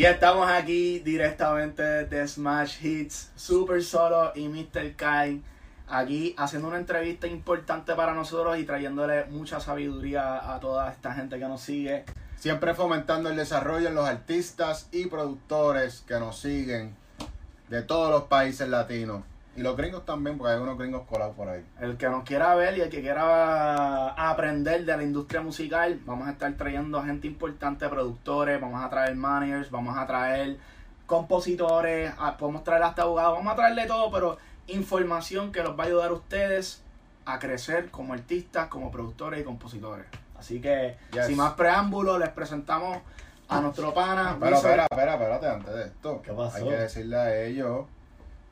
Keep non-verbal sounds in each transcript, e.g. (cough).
Y estamos aquí directamente de Smash Hits, Super Solo y Mr. Kai. Aquí haciendo una entrevista importante para nosotros y trayéndole mucha sabiduría a toda esta gente que nos sigue. Siempre fomentando el desarrollo en los artistas y productores que nos siguen de todos los países latinos. Y los gringos también, porque hay unos gringos colados por ahí. El que nos quiera ver y el que quiera aprender de la industria musical, vamos a estar trayendo gente importante, productores, vamos a traer managers, vamos a traer compositores, a- podemos traer hasta abogados, vamos a traerle todo, pero información que los va a ayudar a ustedes a crecer como artistas, como productores y compositores. Así que, Yes. sin más preámbulos, les presentamos a nuestro pana. Pero espera, espera, espérate, antes de esto. ¿Qué pasó? Hay que decirle a ellos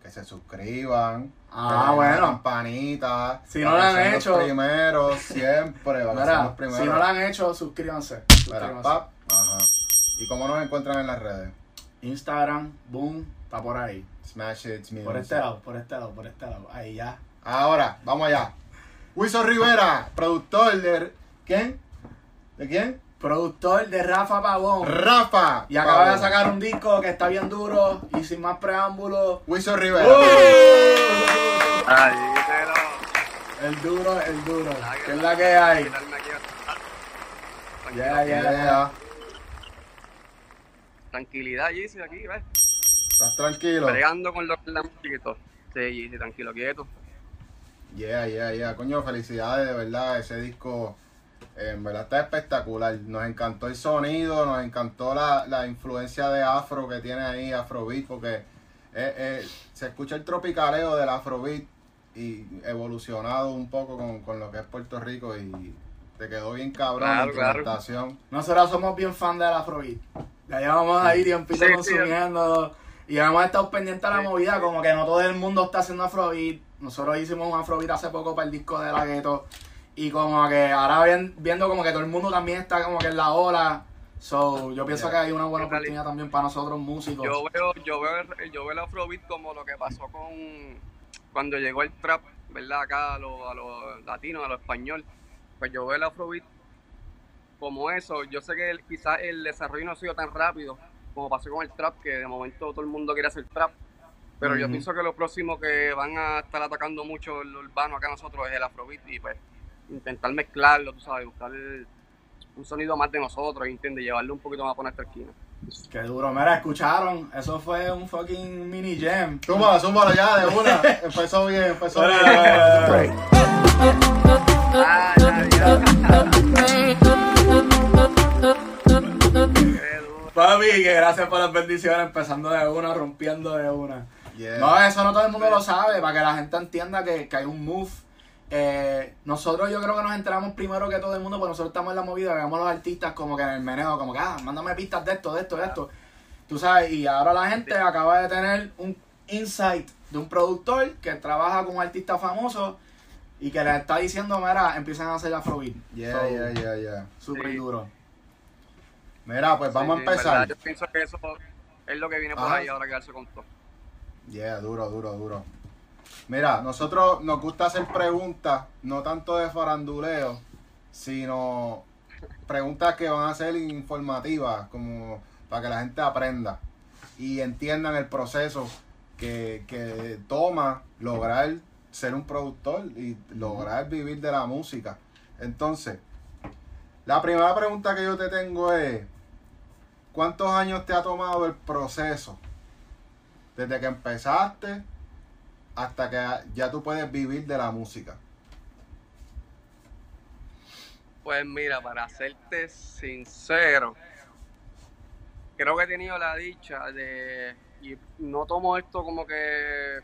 que se suscriban. Ah, bueno. La campanita. Si no lo han hecho. Los primeros, siempre. los primeros. si no lo han hecho, suscríbanse. Mira, suscríbanse. pap, Ajá. ¿Y cómo nos encuentran en las redes? Instagram, boom, está por ahí. Smash Hits Music. Por este lado, por este lado, por este lado. Ahí ya. Ahora, vamos allá. Wilson Rivera, productor de. ¿Quién? ¿De quién? Productor de Rafa Pavón. Rafa. Y acaba de sacar un disco que está bien duro y sin más preámbulos. Wilson Rivera. Ay, díselo. El duro, el duro. Ay, Que es la que hay. Ya, ya, Yeah. ya. Tranquilidad, Yeezy, aquí, ¿ves? ¿Estás tranquilo? Bregando con los la música y todo. Sí, Yeezy, tranquilo, quieto. Yeah, yeah, yeah. Coño, felicidades, de verdad. Ese disco, en verdad, está espectacular. Nos encantó el sonido, nos encantó la, la influencia de afro que tiene ahí, afrobeat, porque eh, eh, se escucha el tropicaleo del afrobeat y evolucionado un poco con, con lo que es Puerto Rico y te quedó bien cabrón la Claro, claro. Nosotros somos bien fan del Afrobeat. Ya llevamos ahí tiempito Sí, sí. consumiendo. Y hemos estado pendientes de la Sí. movida, como que no todo el mundo está haciendo Afrobeat. Nosotros hicimos un Afrobeat hace poco para el disco de la Gueto. Y como que ahora ven- viendo como que todo el mundo también está como que en la ola. So, yo pienso Yeah. que hay una buena En realidad- oportunidad también para nosotros músicos. Yo veo, yo veo, el- yo veo el Afrobeat como lo que pasó con cuando llegó el trap, ¿verdad? Acá a los a los latinos, a los español. Pues yo veo el Afrobeat como eso. Yo sé que el- quizás el desarrollo no ha sido tan rápido como pasó con el trap, que de momento todo el mundo quiere hacer trap. Pero yo pienso que lo próximo que van a estar atacando mucho el urbano acá nosotros es el Afrobeat y pues intentar mezclarlo, tú sabes, buscar un sonido más de nosotros, ¿entiendes? Llevarlo un poquito más por nuestra esquina. Qué duro. Mira, escucharon. Eso fue un fucking mini jam. Zúmbala, zúmbala ya de una. (laughs) empezó bien, empezó bien. Ah. Papi, que gracias por las bendiciones, empezando de una, rompiendo de una. Yeah. No, eso no todo el mundo lo sabe, para que la gente entienda que, que hay un move. Eh, nosotros yo creo que nos enteramos primero que todo el mundo, porque nosotros estamos en la movida, vemos a los artistas como que en el meneo, como que, ah, mándame pistas de esto, de esto, de esto. Tú sabes, y ahora la gente acaba de tener un insight de un productor que trabaja con un artista famoso y que le está diciendo, mira, empiezan a hacer afrobeat. Yeah, So, yeah, yeah, yeah. Súper Sí. duro. Mira, pues vamos Sí, a empezar. ¿verdad? Yo pienso que eso es lo que viene por Ajá. ahí ahora quedarse con todo. Yeah, duro, duro, duro. Mira, nosotros nos gusta hacer preguntas, no tanto de faranduleo, sino preguntas que van a ser informativas, como para que la gente aprenda y entiendan el proceso que, que toma lograr ser un productor y lograr vivir de la música. Entonces, la primera pregunta que yo te tengo es, ¿cuántos años te ha tomado el proceso? Desde que empezaste hasta que ya tú puedes vivir de la música. Pues mira, para serte sincero, creo que he tenido la dicha de, y no tomo esto como que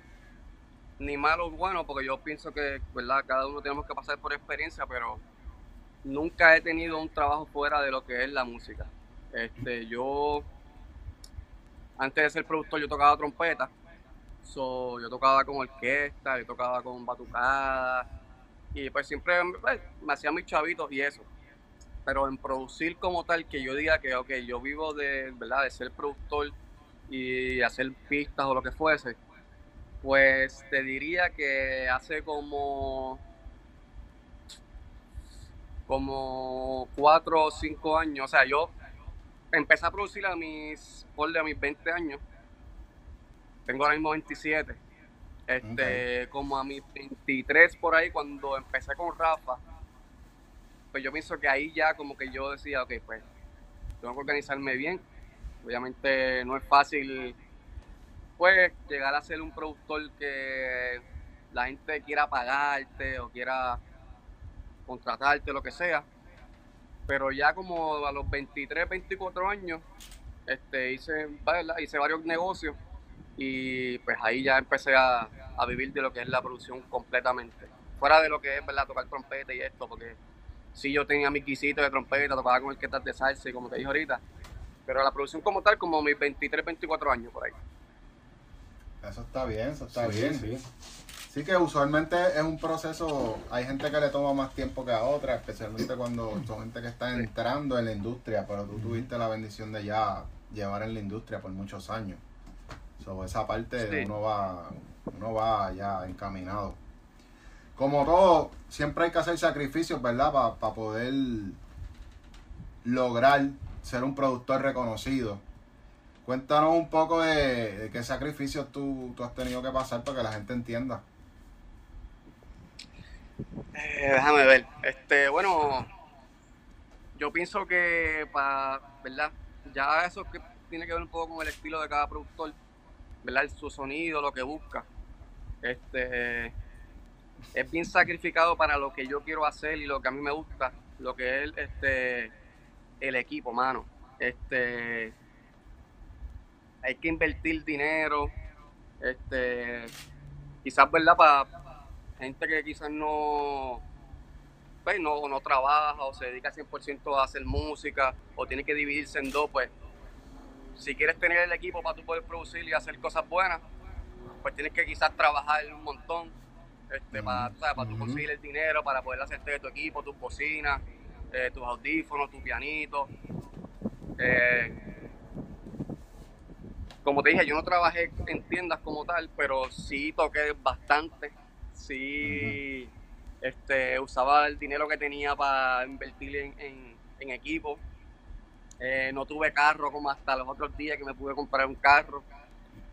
ni malo o bueno, porque yo pienso que, ¿verdad? Cada uno tenemos que pasar por experiencia, pero nunca he tenido un trabajo fuera de lo que es la música. Este, yo, antes de ser productor, yo tocaba trompeta. So, yo tocaba con orquesta, yo tocaba con batucada, y pues siempre pues, me hacía mis chavitos y eso. Pero en producir como tal, que yo diga que, ok, yo vivo de, ¿verdad? de ser productor y hacer pistas o lo que fuese, pues te diría que hace como como cuatro o cinco años, o sea, yo empecé a producir a mis, por a mis 20 años. Tengo ahora mismo 27. Este, como a mis 23 por ahí, cuando empecé con Rafa, pues yo pienso que ahí ya como que yo decía, ok, pues tengo que organizarme bien. Obviamente no es fácil, pues, llegar a ser un productor que la gente quiera pagarte o quiera contratarte, lo que sea. Pero ya como a los 23, 24 años, este, hice, hice varios negocios y pues ahí ya empecé a, vivir de lo que es la producción completamente. Fuera de lo que es, ¿verdad? Tocar trompeta y esto, porque sí yo tenía mi quisito de trompeta, tocaba con el que de salsa y como te dije ahorita, pero la producción como tal, como mis 23, 24 años por ahí. Eso está bien, eso está bien. Sí. Sí que usualmente es un proceso, hay gente que le toma más tiempo que a otra, especialmente cuando son gente que está entrando en la industria, pero tú tuviste la bendición de ya llevar en la industria por muchos años. So, esa parte uno va uno va ya encaminado. Como todo, siempre hay que hacer sacrificios, ¿verdad? Para poder lograr ser un productor reconocido. Cuéntanos un poco de, qué sacrificios tú, tú has tenido que pasar para que la gente entienda. Eh, déjame ver. Este, bueno, yo pienso que para, ¿verdad? Ya eso que tiene que ver un poco con el estilo de cada productor, ¿verdad? Su sonido, lo que busca. Este es bien sacrificado para lo que yo quiero hacer y lo que a mí me gusta, lo que es este el equipo, mano. Este hay que invertir dinero, este quizás verdad para gente que quizás no, pues, no, no trabaja o se dedica 100% a hacer música o tiene que dividirse en dos, pues si quieres tener el equipo para tú poder producir y hacer cosas buenas, pues tienes que quizás trabajar un montón este, para, para tú conseguir el dinero, para poder hacerte de tu equipo, tus bocinas, eh, tus audífonos, tu pianito. Eh, como te dije, yo no trabajé en tiendas como tal, pero sí toqué bastante sí este, usaba el dinero que tenía para invertir en, equipo. Eh, no tuve carro como hasta los otros días que me pude comprar un carro.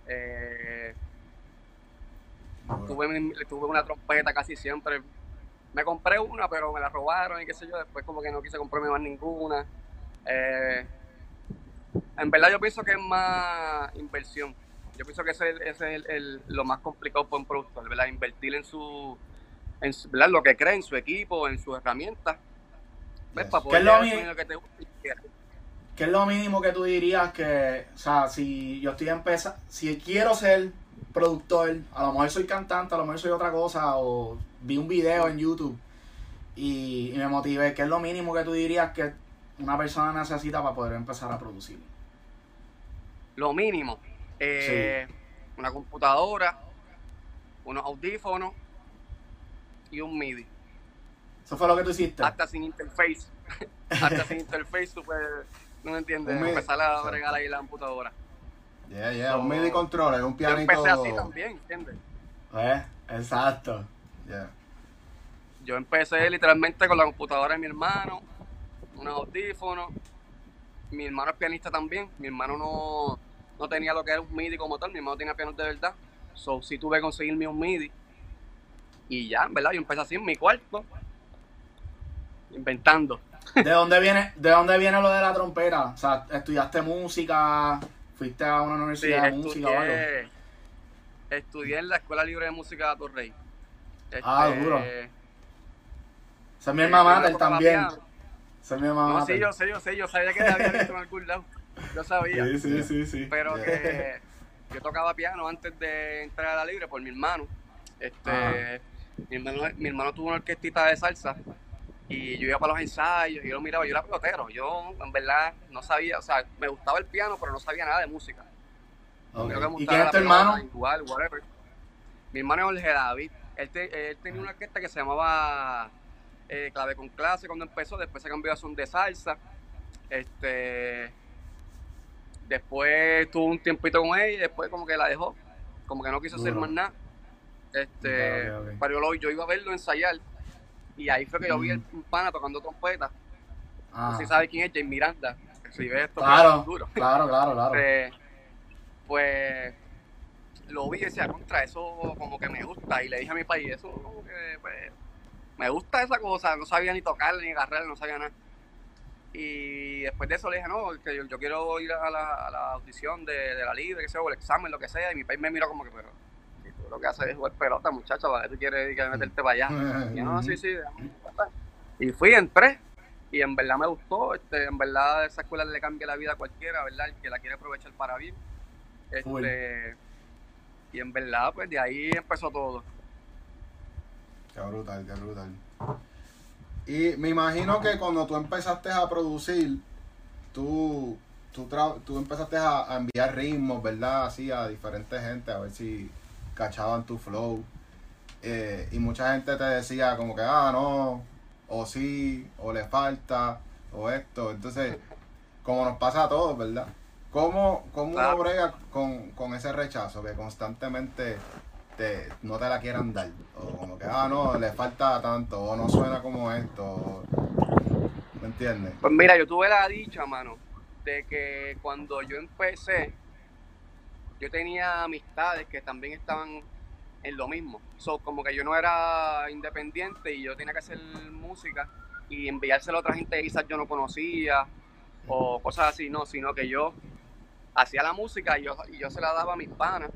Eh, tuve, tuve una trompeta casi siempre. Me compré una, pero me la robaron y qué sé yo. Después como que no quise comprarme más ninguna. Eh, en verdad yo pienso que es más inversión. Yo pienso que ese, es el, lo más complicado para un productor, ¿verdad? Invertir en su, en ¿verdad? lo que cree en su equipo, en sus herramientas. ¿Ves? Para poder ¿Qué es, que te ¿Qué es lo mínimo que tú dirías que, o sea, si yo estoy empezando, si quiero ser productor, a lo mejor soy cantante, a lo mejor soy otra cosa, o vi un video en YouTube y, y me motivé, ¿qué es lo mínimo que tú dirías que una persona necesita para poder empezar a producir? Lo mínimo. Eh, una computadora, unos audífonos y un MIDI. ¿Eso fue lo que tú hiciste? Hasta sin interface. (laughs) Hasta sin interface, tú no me entiendes, empezar a bregar ahí la computadora. Yeah, yeah, un MIDI controller, un pianito. Yo empecé así también, ¿entiendes? Eh, exacto. Yeah. Yo empecé literalmente con la computadora de mi hermano, unos audífonos. Mi hermano es pianista también. Mi hermano no, no tenía lo que era un MIDI como tal, mi hermano tenía pianos de verdad. So, sí tuve que conseguirme un MIDI. Y ya, ¿verdad? Yo empecé así en mi cuarto, inventando. (laughs) ¿De dónde viene, de dónde viene lo de la trompeta? O sea, ¿estudiaste música? ¿Fuiste a una universidad de música o algo? Estudié en la Escuela Libre de Música de Torrey. ah, este, duro. Esa es mi hermana también. Esa es mi mamá. No, sí, yo sé, yo sé, yo sabía que te había visto en algún lado. Yo sabía. Sí, sí, sí, sí. Pero que yo tocaba piano antes de entrar a la libre por mi hermano. Este, mi hermano, mi hermano tuvo una orquestita de salsa y yo iba para los ensayos y yo lo miraba, yo era pelotero. Yo, en verdad, no sabía, o sea, me gustaba el piano, pero no sabía nada de música. ¿Y quién es tu hermano? Igual, whatever. Mi hermano es Jorge David. Él, él, tenía una orquesta que se llamaba eh, Clave con Clase cuando empezó, después se cambió a son de salsa. Este, Después tuvo un tiempito con ella y después como que la dejó. Como que no quiso hacer más nada. Este, Pero yo, iba a verlo ensayar y ahí fue que yo vi el, un pana tocando trompeta. No sé si sabe quién es, Jay Miranda. si ves esto, Claro, duro. (laughs) claro, claro, claro. Eh, pues lo vi y decía, contra eso como que me gusta. Y le dije a mi país, eso como que pues, me gusta esa cosa. No sabía ni tocarle ni agarrarle, no sabía nada. Y después de eso le dije, no, que yo, yo quiero ir a la, a la audición de, de la libre, que sea, o el examen, lo que sea. Y mi país me miró como que, pero lo que haces es jugar pelota, muchacho, ¿para qué tú quieres que meterte para allá? Y yo, no, sí, sí. pasar". Y fui, entré. Y en verdad me gustó. Este, en verdad esa escuela le cambia la vida a cualquiera, ¿verdad? El que la quiere aprovechar para bien. Este, y en verdad, pues de ahí empezó todo. Qué brutal, qué brutal. Y me imagino que cuando tú empezaste a producir, tú, tú, tú empezaste a, a enviar ritmos, ¿verdad? Así a diferentes gente, a ver si cachaban tu flow. Eh, y mucha gente te decía como que, ah, no, o sí, o le falta, o esto. Entonces, como nos pasa a todos, ¿verdad? ¿Cómo, cómo uno Claro. brega con, con ese rechazo que constantemente te, no te la quieran dar? O como que, ah, no, le falta tanto, o no suena como esto. o- ¿Me entiendes? Pues mira, yo tuve la dicha, mano, de que cuando yo empecé, yo tenía amistades que también estaban en lo mismo. So, como que yo no era independiente y yo tenía que hacer música y enviárselo a otra gente que quizás yo no conocía o cosas así, no, sino que yo hacía la música y yo, y yo se la daba a mis panas,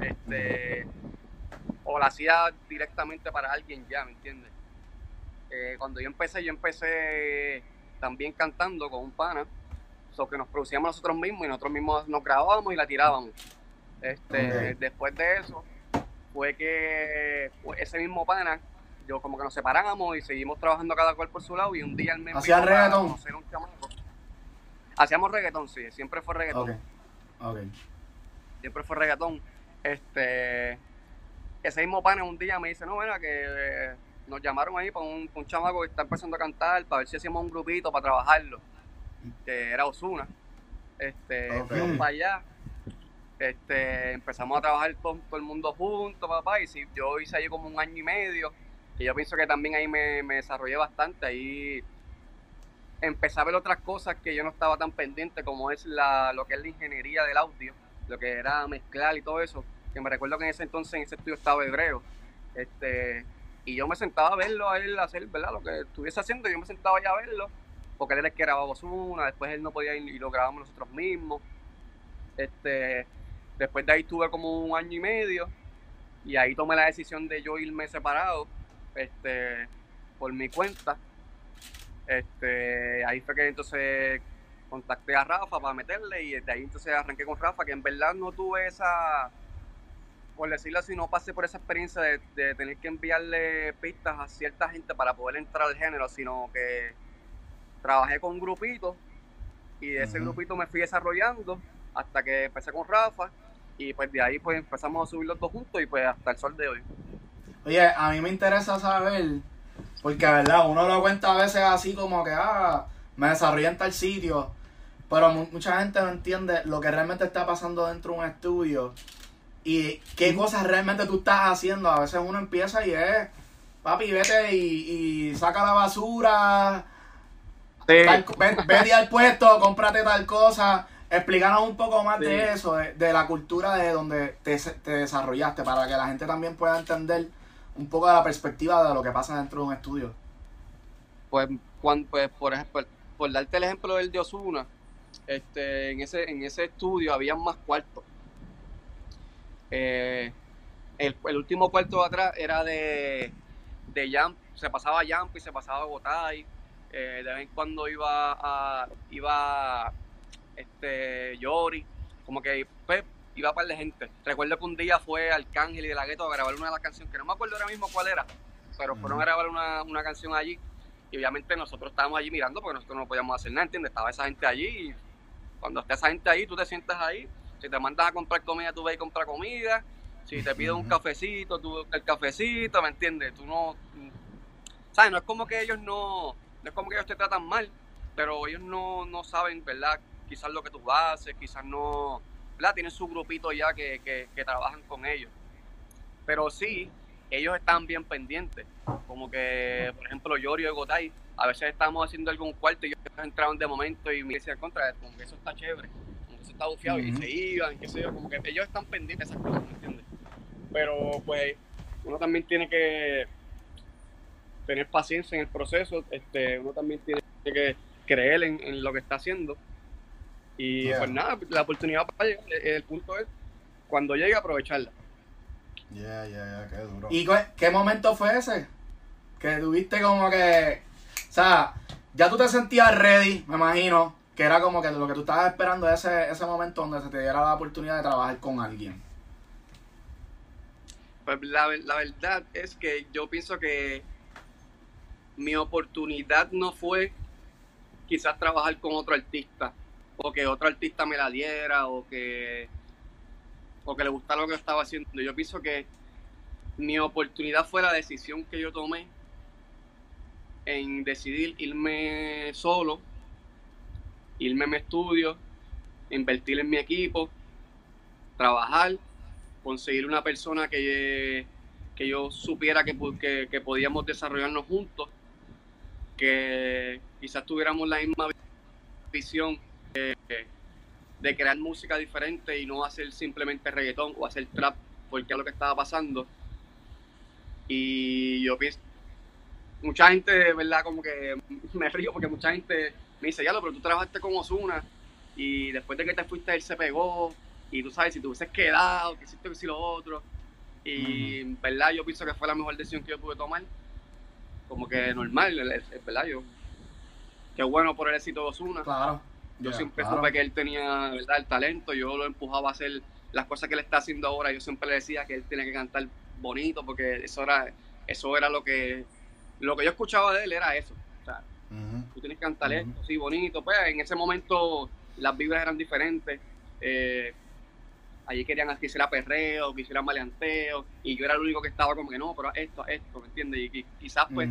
este, o la hacía directamente para alguien ya, ¿me entiendes? Eh, cuando yo empecé, yo empecé también cantando con un pana, so que nos producíamos nosotros mismos y nosotros mismos nos grabábamos y la tirábamos. Este. Después de eso, fue que pues, ese mismo pana, yo como que nos separamos y seguimos trabajando cada cual por su lado y un día él me ¿Hacían reggaetón? Hacíamos reggaetón, sí, siempre fue reggaetón siempre fue reggaetón. Este, ese mismo pana un día me dice, no, mira, que eh, nos llamaron ahí para un, un chamaco que está empezando a cantar, para ver si hacíamos un grupito para trabajarlo, que era Osuna. Este, Ok. fuimos para allá, este, empezamos a trabajar todo, el mundo juntos, papá, y sí, yo hice ahí como un año y medio, y yo pienso que también ahí me, me desarrollé bastante, ahí empecé a ver otras cosas que yo no estaba tan pendiente, como es la, lo que es la ingeniería del audio, lo que era mezclar y todo eso, que me recuerdo que en ese entonces en ese estudio estaba hebreo, este, y yo me sentaba a verlo a él hacer, ¿verdad? Lo que estuviese haciendo, yo me sentaba allá a verlo, porque él era el que grababa Ozuna, después él no podía ir y lo grabamos nosotros mismos, este, después de ahí tuve como un año y medio, y ahí tomé la decisión de yo irme separado, este, por mi cuenta, este, ahí fue que entonces contacté a Rafa para meterle y de ahí entonces arranqué con Rafa, que en verdad no tuve esa, por decirlo así, no pasé por esa experiencia de, de tener que enviarle pistas a cierta gente para poder entrar al género, sino que trabajé con un grupito y de ese grupito me fui desarrollando hasta que empecé con Rafa y pues de ahí pues empezamos a subir los dos juntos y pues hasta el sol de hoy. Oye, a mí me interesa saber, porque verdad, uno lo cuenta a veces así como que, ah, me desarrollé en tal sitio, pero mu- mucha gente no entiende lo que realmente está pasando dentro de un estudio y qué cosas realmente tú estás haciendo. A veces uno empieza y es, papi, vete y, y saca la basura, tal- ve- vete al puesto, cómprate tal cosa. Explícanos un poco más Sí. de eso, de, de la cultura de donde te, te desarrollaste, para que la gente también pueda entender un poco de la perspectiva de lo que pasa dentro de un estudio. Pues, cuan- pues por ejemplo, por darte el ejemplo del de Osuna, este, en ese, en ese estudio había más cuartos. Eh, el, el último cuarto de atrás era de, de Jump, se pasaba Jump y se pasaba Gotay. Eh, de vez en cuando iba a, iba este Yori, como que pues, iba para de gente. Recuerdo que un día fue Arcángel y de la Gueto a grabar una de las canciones, que no me acuerdo ahora mismo cuál era, pero fueron a grabar una, una canción allí. Y obviamente nosotros estábamos allí mirando porque nosotros no podíamos hacer nada, ¿entiendes? Estaba esa gente allí y cuando esté esa gente ahí, tú te sientas ahí. Si te mandas a comprar comida, tú ves y compras comida. Si te pides un cafecito, tú el cafecito, ¿me entiendes? Tú no... ¿Sabes? No es como que ellos no... No es como que ellos te tratan mal, pero ellos no, no saben, ¿verdad? Quizás lo que tú haces, quizás no... ¿Verdad? Tienen su grupito ya que, que, que trabajan con ellos. Pero sí, ellos están bien pendientes. Como que, por ejemplo, Yorio y Gotay a veces estábamos haciendo algún cuarto y ellos entraban de momento y me decían contra, como que eso está chévere, como que eso está bufiado y se iban, qué sé yo, como que ellos están pendientes de esas cosas, ¿me entiendes? Pero pues uno también tiene que tener paciencia en el proceso, este, uno también tiene que creer en, en lo que está haciendo. Y Yeah. pues nada, la oportunidad para llegar, el, el punto es cuando llegue aprovecharla. Yeah, yeah, yeah, qué duro. ¿Y cu- qué momento fue ese? Que tuviste como que. O sea, ya tú te sentías ready, me imagino. Que era como que lo que tú estabas esperando ese, ese momento donde se te diera la oportunidad de trabajar con alguien. Pues la, la verdad es que yo pienso que mi oportunidad no fue quizás trabajar con otro artista o que otro artista me la diera o que o que le gustara lo que estaba haciendo. Yo pienso que mi oportunidad fue la decisión que yo tomé en decidir irme solo, irme a mi estudio, invertir en mi equipo, trabajar conseguir una persona que, que yo supiera que, que podíamos desarrollarnos juntos, que quizás tuviéramos la misma visión de, de crear música diferente y no hacer simplemente reggaetón o hacer trap, porque es lo que estaba pasando. Y yo pienso, mucha gente, de verdad, como que me río porque mucha gente me dice, ya, pero tú trabajaste con Osuna y después de que te fuiste él se pegó y tú sabes, si te hubieses quedado, que hiciste que si lo otro. Y en verdad yo pienso que fue la mejor decisión que yo pude tomar. Como que normal, es verdad, yo. Qué bueno por el éxito de Osuna. Claro. Yo Yeah, siempre claro. supe que él tenía ¿verdad? el talento, yo lo empujaba a hacer las cosas que él está haciendo ahora. Yo siempre le decía que él tenía que cantar bonito, porque eso era, eso era lo que lo que yo escuchaba de él era eso. O sea, tú tienes que cantar esto, sí, bonito. Pues en ese momento las vibras eran diferentes. Eh, allí querían que hiciera perreo, que hiciera maleanteo, y yo era el único que estaba como que no, pero esto, esto, ¿me entiendes? Y, y quizás pues.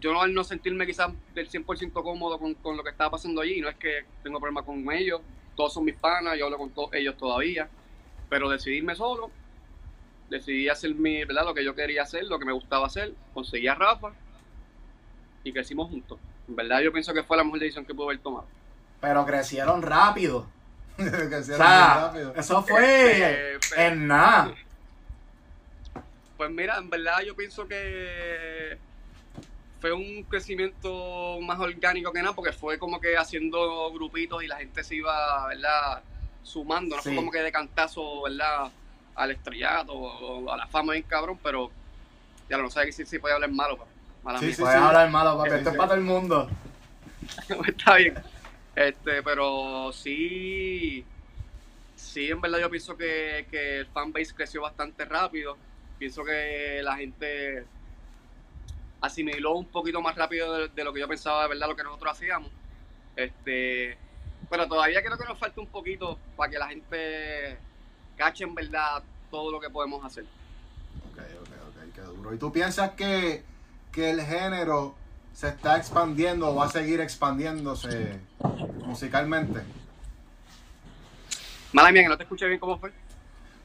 Yo no, al no sentirme quizás del 100% cómodo con, con lo que estaba pasando allí, no es que tengo problemas con ellos, todos son mis panas, yo hablo con todos ellos todavía, pero decidirme solo, decidí hacer mi, ¿verdad? lo que yo quería hacer, lo que me gustaba hacer, conseguí a Rafa y crecimos juntos. En verdad yo pienso que fue la mejor decisión que pude haber tomado. Pero crecieron rápido. (laughs) O sea, rápido. eso fue pero- en nada. Pues mira, en verdad yo pienso que fue un crecimiento más orgánico que nada, porque fue como que haciendo grupitos y la gente se iba, ¿verdad? Sumando, no Sí. fue como que de cantazo, ¿verdad? Al estrellato o a la fama bien cabrón, pero ya no sé si, si podía hablar malo, pero mala Sí, sí, Puedes hablar malo, papi. Esto es para todo el mundo. (laughs) Está bien. Este, pero sí, sí, en verdad yo pienso que, que el fanbase creció bastante rápido. Pienso que la gente asimiló un poquito más rápido de, de lo que yo pensaba de verdad lo que nosotros hacíamos. Este, pero todavía creo que nos falta un poquito para que la gente cache en verdad todo lo que podemos hacer. Ok, ok, ok, qué duro. ¿Y tú piensas que, que el género se está expandiendo o va a seguir expandiéndose musicalmente? Mala mía, que no te escuché bien cómo fue.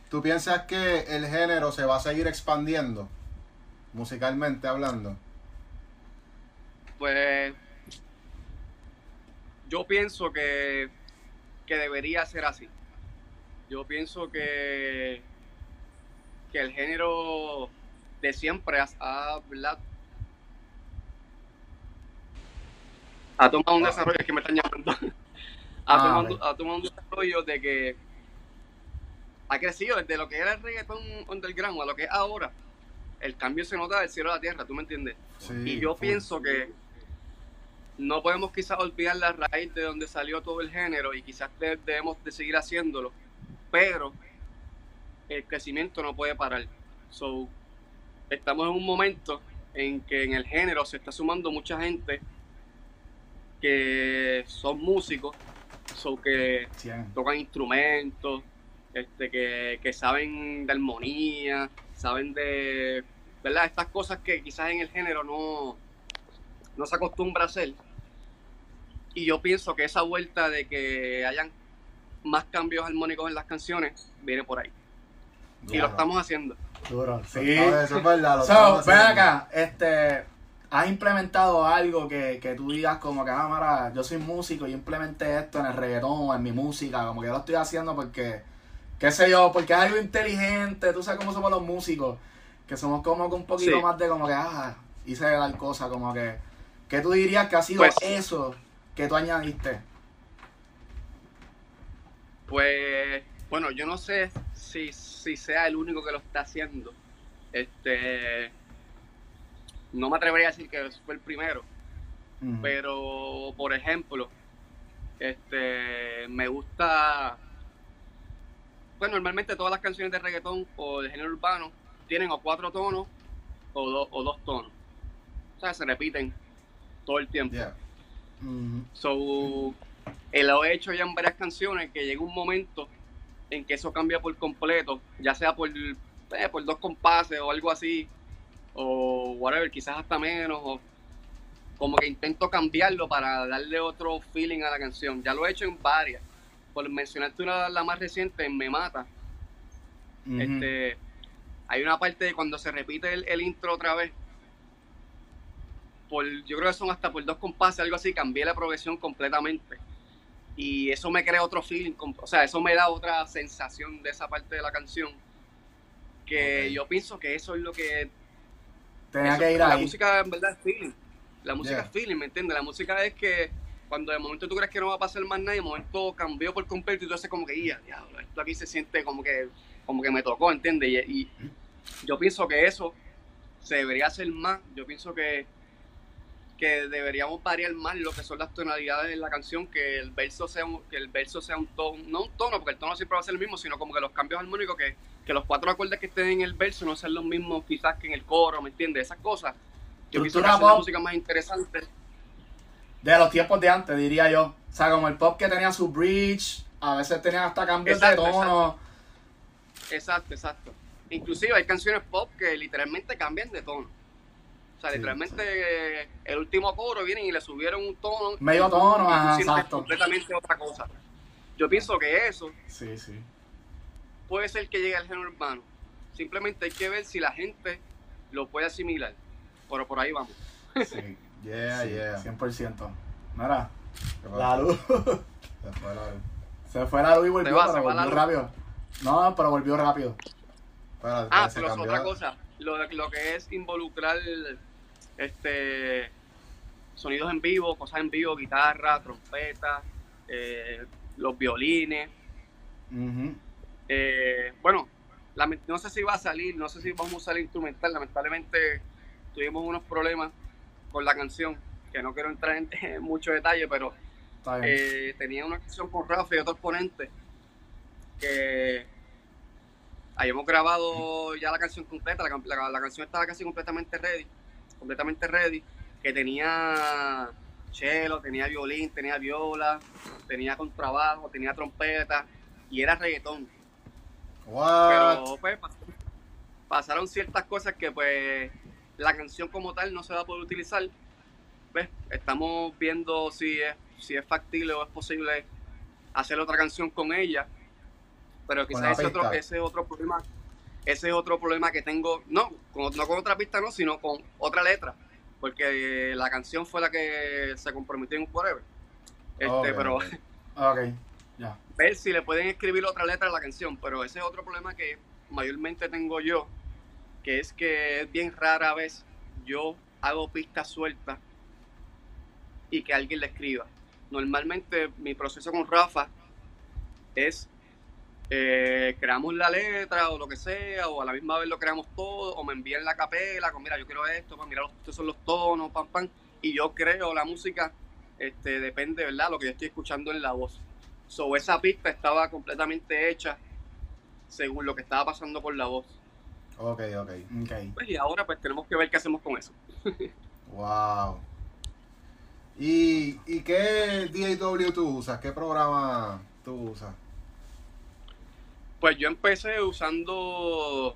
¿Tú piensas que el género se va a seguir expandiendo musicalmente hablando? Pues yo pienso que, que debería ser así. Yo pienso que, que el género de siempre ha, ha, ha tomado un desarrollo, es que me están llamando, (laughs) ha, Ah, tomado, ha tomado un desarrollo de que ha crecido desde lo que era el reggaetón underground a lo que es ahora. El cambio se nota del cielo a la tierra, ¿tú me entiendes? Sí, Y yo pienso que no podemos quizás olvidar la raíz de donde salió todo el género y quizás de- debemos de seguir haciéndolo, pero el crecimiento no puede parar. So, estamos en un momento en que en el género se está sumando mucha gente que son músicos, so que Cien. tocan instrumentos, este, que, que saben de armonía, saben de, ¿verdad? Estas cosas que quizás en el género no, no se acostumbra a hacer. Y yo pienso que esa vuelta de que hayan más cambios armónicos en las canciones viene por ahí. Y lo estamos haciendo. Duro. Sí. eso es verdad. lo So, ven haciendo. acá, este, has implementado algo que, que tú digas como que, ah, Mara, yo soy músico y implementé esto en el reggaetón o en mi música, como que yo lo estoy haciendo porque, qué sé yo, porque es algo inteligente, tú sabes cómo somos los músicos, que somos como que un poquito Sí. más de como que, ah, hice tal cosa, como que, ¿qué tú dirías que ha sido Pues- eso que tú añadiste? Pues, bueno, yo no sé si, si sea el único que lo está haciendo. Este, no me atrevería a decir que fue el primero, pero por ejemplo, este, me gusta, pues normalmente todas las canciones de reggaetón o de género urbano tienen o cuatro tonos o, do- o dos tonos. O sea, se repiten todo el tiempo. Yeah. Ujú. So, eh, lo he hecho ya en varias canciones que llega un momento en que eso cambia por completo, ya sea por, eh, por dos compases o algo así, o whatever, quizás hasta menos, o como que intento cambiarlo para darle otro feeling a la canción. Ya lo he hecho en varias. Por mencionarte una, la más reciente, en Me Mata, Ujú. este, hay una parte de cuando se repite el, el intro otra vez. Por, yo creo que son hasta por dos compases, algo así, cambié la progresión completamente. Y eso me crea otro feeling, o sea, eso me da otra sensación de esa parte de la canción. Que Ok. yo pienso que eso es lo que. Tenía que ir la ahí. música en verdad es feeling. La música Yeah. es feeling, ¿me entiendes? La música es que cuando de momento tú crees que no va a pasar más nada, y de momento cambió por completo y tú haces como que, ya, diablo, esto aquí se siente como que, como que me tocó, ¿entiendes? Y, y yo pienso que eso se debería hacer más. Yo pienso que, que deberíamos variar más lo que son las tonalidades de la canción, que el verso sea un, que el verso sea un tono, no un tono, porque el tono siempre va a ser el mismo, sino como que los cambios armónicos, que, que los cuatro acordes que estén en el verso no sean los mismos quizás que en el coro, ¿me entiendes? Esas cosas. Yo pienso que hace la música más interesante. De los tiempos de antes, diría yo. O sea, como el pop que tenía su bridge, a veces tenía hasta cambios Exacto, de tono. Exacto, exacto. Inclusive hay canciones pop que literalmente cambian de tono. O sea, Sí, literalmente el último coro vienen y le subieron un tono. Medio tono, y tú ajá, exacto. completamente otra cosa. Yo pienso que eso Sí, sí. puede ser que llegue al género urbano. Simplemente hay que ver si la gente lo puede asimilar. Pero por ahí vamos. Sí, (laughs) Yeah, sí, yeah. 100%. Mira, la luz. (laughs) Se fue la luz. Se fue la luz y volvió, va, pero volvió rápido. No, pero volvió rápido. Espérate, Ah, se pero otra cosa. Lo, lo que es involucrar este sonidos en vivo, cosas en vivo, guitarra, trompeta, eh, los violines. Eh, bueno, no sé si va a salir, no sé si vamos a usar el instrumental. Lamentablemente tuvimos unos problemas con la canción, que no quiero entrar en, (laughs) en mucho detalle, pero eh, tenía una canción con Rafa y otros ponentes que habíamos grabado ya la canción completa, la, la- la canción estaba casi completamente ready, completamente ready, que tenía cello, tenía violín, tenía viola, tenía contrabajo, tenía trompeta y era reggaetón. What? Pero pues pas- pasaron ciertas cosas que pues la canción como tal no se va a poder utilizar. Pues, estamos viendo si es, si es factible o es posible hacer otra canción con ella. Pero quizás ese otro, ese es otro problema. Ese es otro problema que tengo, no, con, no con otra pista, no, sino con otra letra. Porque la canción fue la que se comprometió en Forever. Este, pero ok. (laughs) Ok, ya. ver si le pueden escribir otra letra a la canción, pero ese es otro problema que mayormente tengo yo, que es que es bien rara vez yo hago pistas sueltas y que alguien la escriba. Normalmente mi proceso con Rafa es eh, creamos la letra o lo que sea, o a la misma vez lo creamos todo, o me envían la capela, con mira, yo quiero esto, pues mira, estos son los tonos, pam, pam, y yo creo la música, este, depende, ¿verdad? Lo que yo estoy escuchando en la voz. So, esa pista estaba completamente hecha según lo que estaba pasando por la voz. Ok, ok. Ok. Pues, y ahora pues tenemos que ver qué hacemos con eso. (laughs) Wow. ¿Y, ¿Y qué DAW tú usas? ¿Qué programa tú usas? Pues yo empecé usando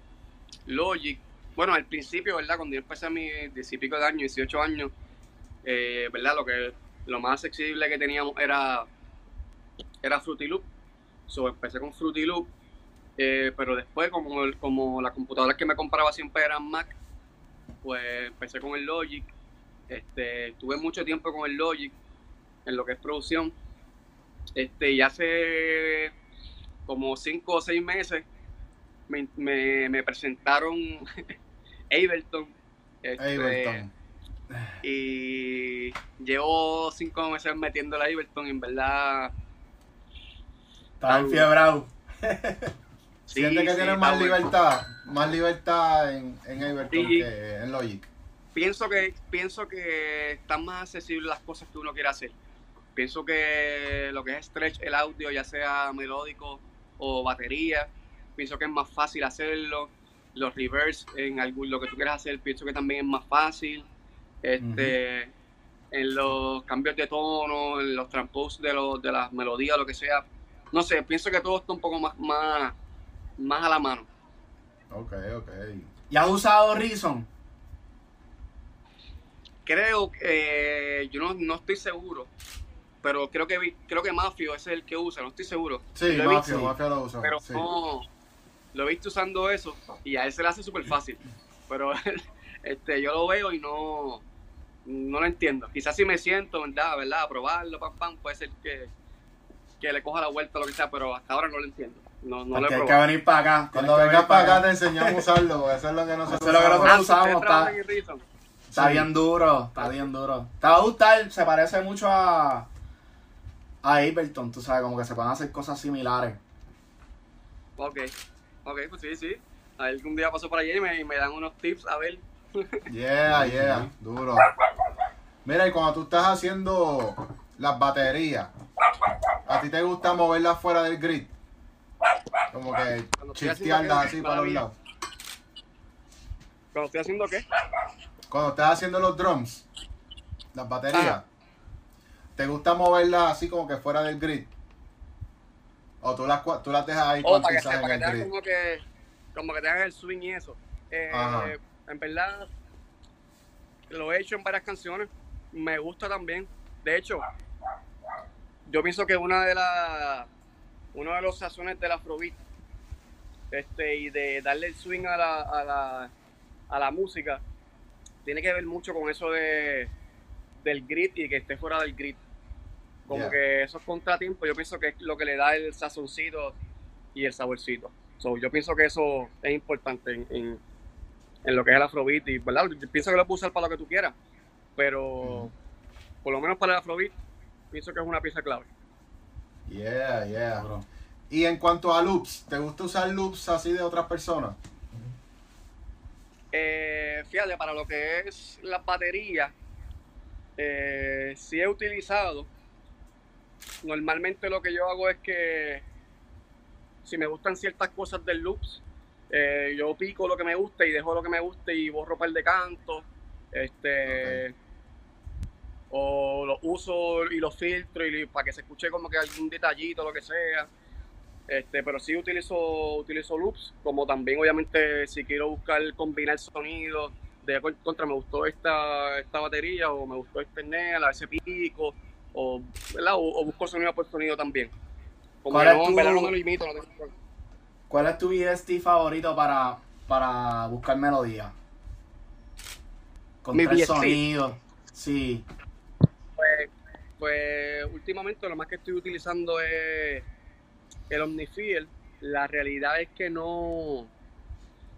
Logic. Bueno, al principio, ¿verdad? Cuando yo empecé a mis 10 y pico de años, 18 años, eh, ¿verdad? Lo que lo más accesible que teníamos era, era Fruity Loop. So, empecé con Fruity Loop. eh, pero después, como, como las computadoras que me compraba siempre eran Mac, pues empecé con el Logic. Este, tuve mucho tiempo con el Logic en lo que es producción. Este, y hace como cinco o seis meses me, me, me presentaron (laughs) Ableton. Este, Ableton. Y llevo cinco meses metiendo la Ableton y en verdad Estás enfiebrado. (laughs) sí, Siente que sí, tienes más bueno. libertad, más libertad en, en Ableton Sí. que en Logic. Pienso que, pienso que están más accesibles las cosas que uno quiere hacer. Pienso que lo que es stretch el audio, ya sea melódico o batería, pienso que es más fácil hacerlo. Los reverse en algún, lo que tú quieras hacer, pienso que también es más fácil. Este, En los cambios de tono, en los transpose de, los, de las melodías, lo que sea. No sé, pienso que todo está un poco más, más, más a la mano. Ok, ok. ¿Ya has usado Reason? Creo que eh, yo no, no estoy seguro, pero creo que creo que Mafio ese es el que usa, no estoy seguro. Sí, Lo he Mafia, visto, Mafia lo usa. pero sí. no lo he visto usando eso y a él se le hace súper fácil. Pero (laughs) este yo lo veo y no no lo entiendo. Quizás si me siento, ¿verdad? ¿verdad? A probarlo, pam, pam, puede ser que, que le coja la vuelta o lo que sea, pero hasta ahora no lo entiendo. No, no lo he hay que venir para acá. Cuando vengas para acá te enseñamos a usarlo, porque eso es lo que nosotros Eso es lo que usamos. Ah, nosotros usamos, ¿ustedes está-? Está Sí. bien duro, está bien duro. Te va a gustar, se parece mucho a, a Ableton, tú sabes, como que se pueden hacer cosas similares. Ok, ok, pues sí, sí. Algún día paso por allí y me, dan unos tips a ver. (laughs) Yeah, yeah, duro. Mira, y cuando tú estás haciendo las baterías, ¿a ti te gusta moverlas fuera del grid? Como que chistearlas así para los lados. Cuando estoy haciendo qué? Cuando estás haciendo los drums, las baterías, Ah. ¿Te gusta moverlas así como que fuera del grid? ¿O tú las, tú las dejas ahí O para que, para en te el grid? como que, como que te hagas el swing y eso. Eh, Ajá. en verdad, lo he hecho en varias canciones. Me gusta también. De hecho, yo pienso que una de las uno de los sazones del Afrobeat este, y de darle el swing a la, a la, a la música tiene que ver mucho con eso de del grid y que esté fuera del grid. Como Yeah. que esos contratiempos yo pienso que es lo que le da el sazoncito y el saborcito. So, yo pienso que eso es importante en, en, en lo que es el Afrobeat y ¿verdad? Yo pienso que lo puedes usar para lo que tú quieras, pero por lo menos para el Afrobeat pienso que es una pieza clave. Yeah, yeah. Duro. Y en cuanto a loops, ¿te gusta usar loops así de otras personas? Eh, fíjate, para lo que es las baterías, eh, sí he utilizado. Normalmente lo que yo hago es que si me gustan ciertas cosas del loops, eh, yo pico lo que me gusta y dejo lo que me gusta y borro par de cantos. Este. O los uso y los filtro y para que se escuche como que algún detallito, lo que sea. Este, pero sí utilizo, utilizo loops, como también obviamente si quiero buscar combinar sonidos, de con- contra me gustó esta, esta batería o me gustó este NEL, a veces pico, o, ¿verdad? o, o busco sonido por sonido también. Como ¿Cuál es tu- verdad no me limito, no tengo problema. ¿Cuál es tu VST favorito para, para buscar melodía? Con Mi tres VST. sonidos. Sí. Pues, pues últimamente lo más que estoy utilizando es el Omnifield. La realidad es que no.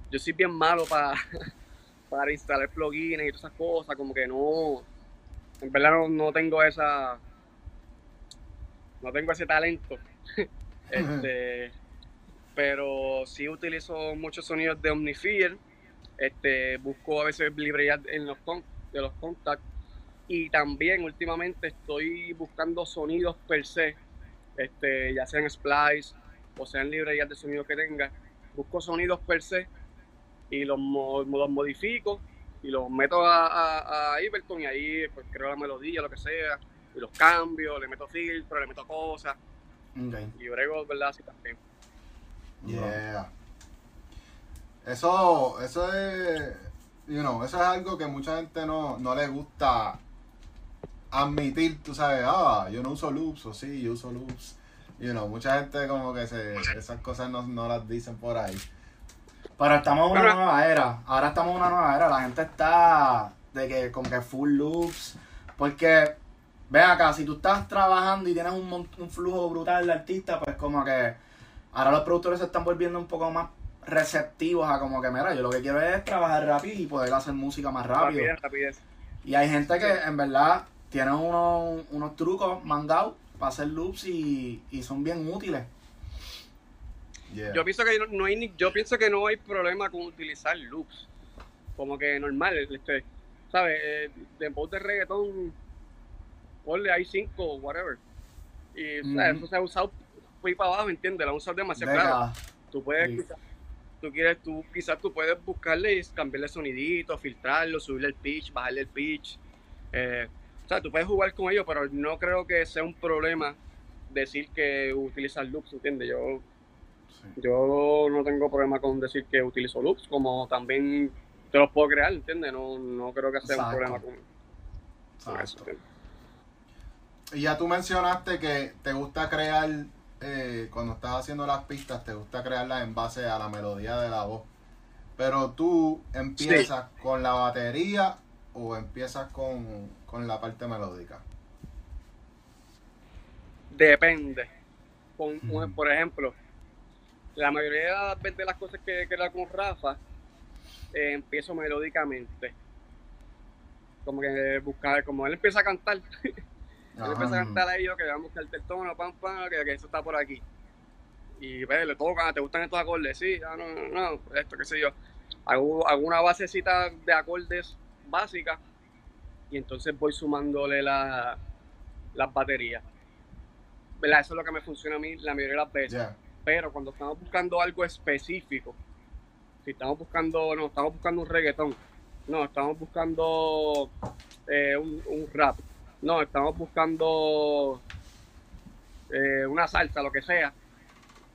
Yo soy bien malo para, (laughs) para instalar plugins y todas esas cosas, como que no. En verdad no, no tengo esa. No tengo ese talento. (laughs) este, pero sí utilizo muchos sonidos de Omnifield. Este, busco a veces librerías en los con- de los contacts y también últimamente estoy buscando sonidos per se, este, ya sean splice o sean librerías de sonido que tenga. Busco sonidos per se y los, los modifico y los meto a, a, a Ableton y ahí pues creo la melodía, lo que sea, los cambio, le meto filtro, le meto cosas Ok. y brego, ¿verdad? Así también. Yeah. Eso, eso es, you know, eso es algo que mucha gente no, no le gusta admitir, tú sabes, ah, yo no uso loops, o sí, yo uso loops. You know, mucha gente como que se, esas cosas no, no las dicen por ahí. Pero estamos en una nueva era. Ahora estamos en una nueva era. La gente está de que como que full loops. Porque, ve acá, si tú estás trabajando y tienes un, un flujo brutal de artistas, pues como que ahora los productores se están volviendo un poco más receptivos a como que, mira, yo lo que quiero es trabajar rápido y poder hacer música más rápido. Rapidez, rapidez. Y hay gente que en verdad tiene unos, unos trucos mangados para hacer loops y, y son bien útiles. Yeah. Yo pienso que no, no hay ni- yo pienso que no hay problema con utilizar loops. Como que normal, este, ¿sabes? Eh, de voz de reggaetón, ponle hay cinco o whatever. Y o sea, Ujú. eso se ha usado fui para abajo, ¿entiendes? Lo han usado demasiado claro. Tú puedes, Sí. quizás, tú quieres, tú quizás tú puedes buscarle y cambiarle sonidito, filtrarlo, subirle el pitch, bajarle el pitch. Eh, o sea, tú puedes jugar con ello, pero no creo que sea un problema decir que utilizar loops, ¿entiendes? Yo, Sí. yo no tengo problema con decir que utilizo loops, como también te los puedo crear, ¿entiendes? No, no creo que sea Exacto. un problema con, con eso. Y ya tú mencionaste que te gusta crear, eh, cuando estás haciendo las pistas, te gusta crearlas en base a la melodía de la voz. Pero tú empiezas con la batería o empiezas con, con la parte melódica. Depende. Con-. Por ejemplo, la mayoría de las veces de las cosas que, que hago con Rafa, eh, empiezo melódicamente. Como que buscar, como él empieza a cantar, (laughs) él empieza a Ajá. cantar a ellos que van a buscarte el tono, pam, pam, que, que eso está por aquí. Y ve, le tocan, ¿te gustan estos acordes? Sí, ah, no, no, no, esto, qué sé yo. Hago, hago una basecita de acordes básicas y entonces voy sumándole la, las baterías. ¿Verdad? Eso es lo que me funciona a mí la mayoría de las veces. Pero cuando estamos buscando algo específico, si estamos buscando, no, estamos buscando un reggaetón, no, estamos buscando eh, un, un rap, no, estamos buscando eh, una salsa, lo que sea,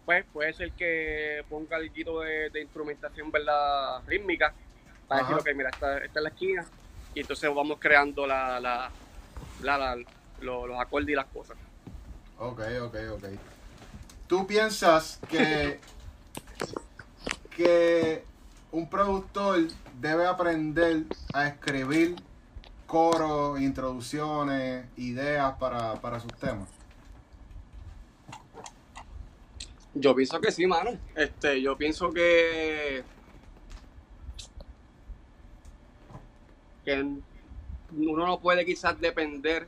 pues puede ser que ponga algo de, de instrumentación, ¿verdad? Rítmica, para Ajá. decir, ok, mira, esta, esta es la esquina, y entonces vamos creando la, la, la- la- lo- los acordes y las cosas. Ok, ok, ok. ¿Tú piensas que, (laughs) que un productor debe aprender a escribir coros, introducciones, ideas para, para sus temas? Yo pienso que sí, mano. Este, yo pienso que que uno no puede quizás depender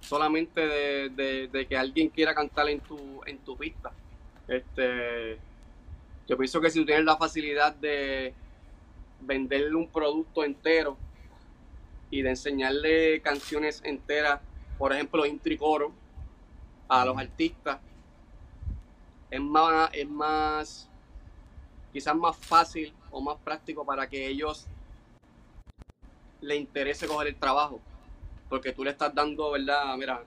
solamente de, de- que alguien quiera cantar en tu en tu pista. Este, yo pienso que si tú tienes la facilidad de venderle un producto entero y de enseñarle canciones enteras, por ejemplo, intro y coro a los artistas, es más, es más, quizás más fácil o más práctico para que ellos le interese coger el trabajo. Porque tú le estás dando, ¿verdad? Mira,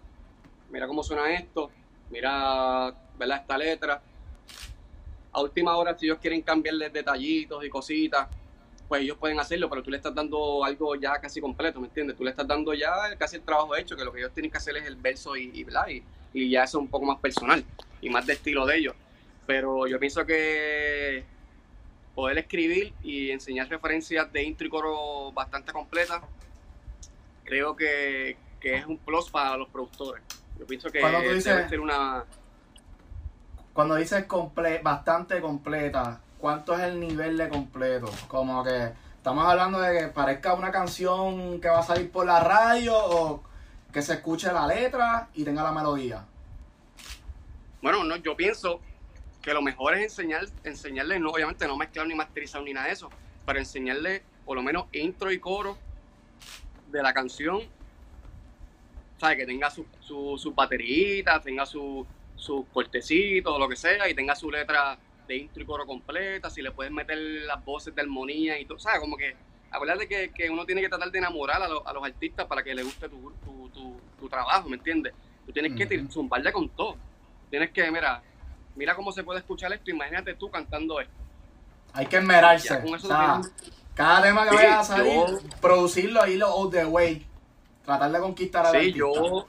mira cómo suena esto, mira, ¿verdad? Esta letra. A última hora, si ellos quieren cambiarle detallitos y cositas, pues ellos pueden hacerlo, pero tú le estás dando algo ya casi completo, ¿me entiendes? Tú le estás dando ya casi el trabajo hecho, que lo que ellos tienen que hacer es el verso y, y, y, y ya eso es un poco más personal y más de estilo de ellos. Pero yo pienso que poder escribir y enseñar referencias de intro y coro bastante completas, creo que, que es un plus para los productores. Yo pienso que debe ser una... Cuando dices comple bastante completa, ¿cuánto es el nivel de completo? Como que estamos hablando de que parezca una canción que va a salir por la radio o que se escuche la letra y tenga la melodía. Bueno, no, yo pienso que lo mejor es enseñar, enseñarle, no, obviamente no mezclar ni masterizar ni nada de eso, pero enseñarle por lo menos intro y coro de la canción, ¿sabes? Que tenga su, su, sus bateritas, tenga su- sus cortecitos o lo que sea, y tenga su letra de intro y coro completa, si le puedes meter las voces de armonía y todo, ¿sabes? Como que, acuérdate que, que uno tiene que tratar de enamorar a, lo- a los artistas para que les guste tu, tu, tu, tu trabajo, ¿me entiendes? Tú tienes que zumbarle con todo. Tienes que, mira, mira cómo se puede escuchar esto, imagínate tú cantando esto. Hay que esmerarse. Ya con eso tienes- cada tema que Sí, vaya a salir, yo- producirlo y lo all the way. Tratar de conquistar a Sí, yo,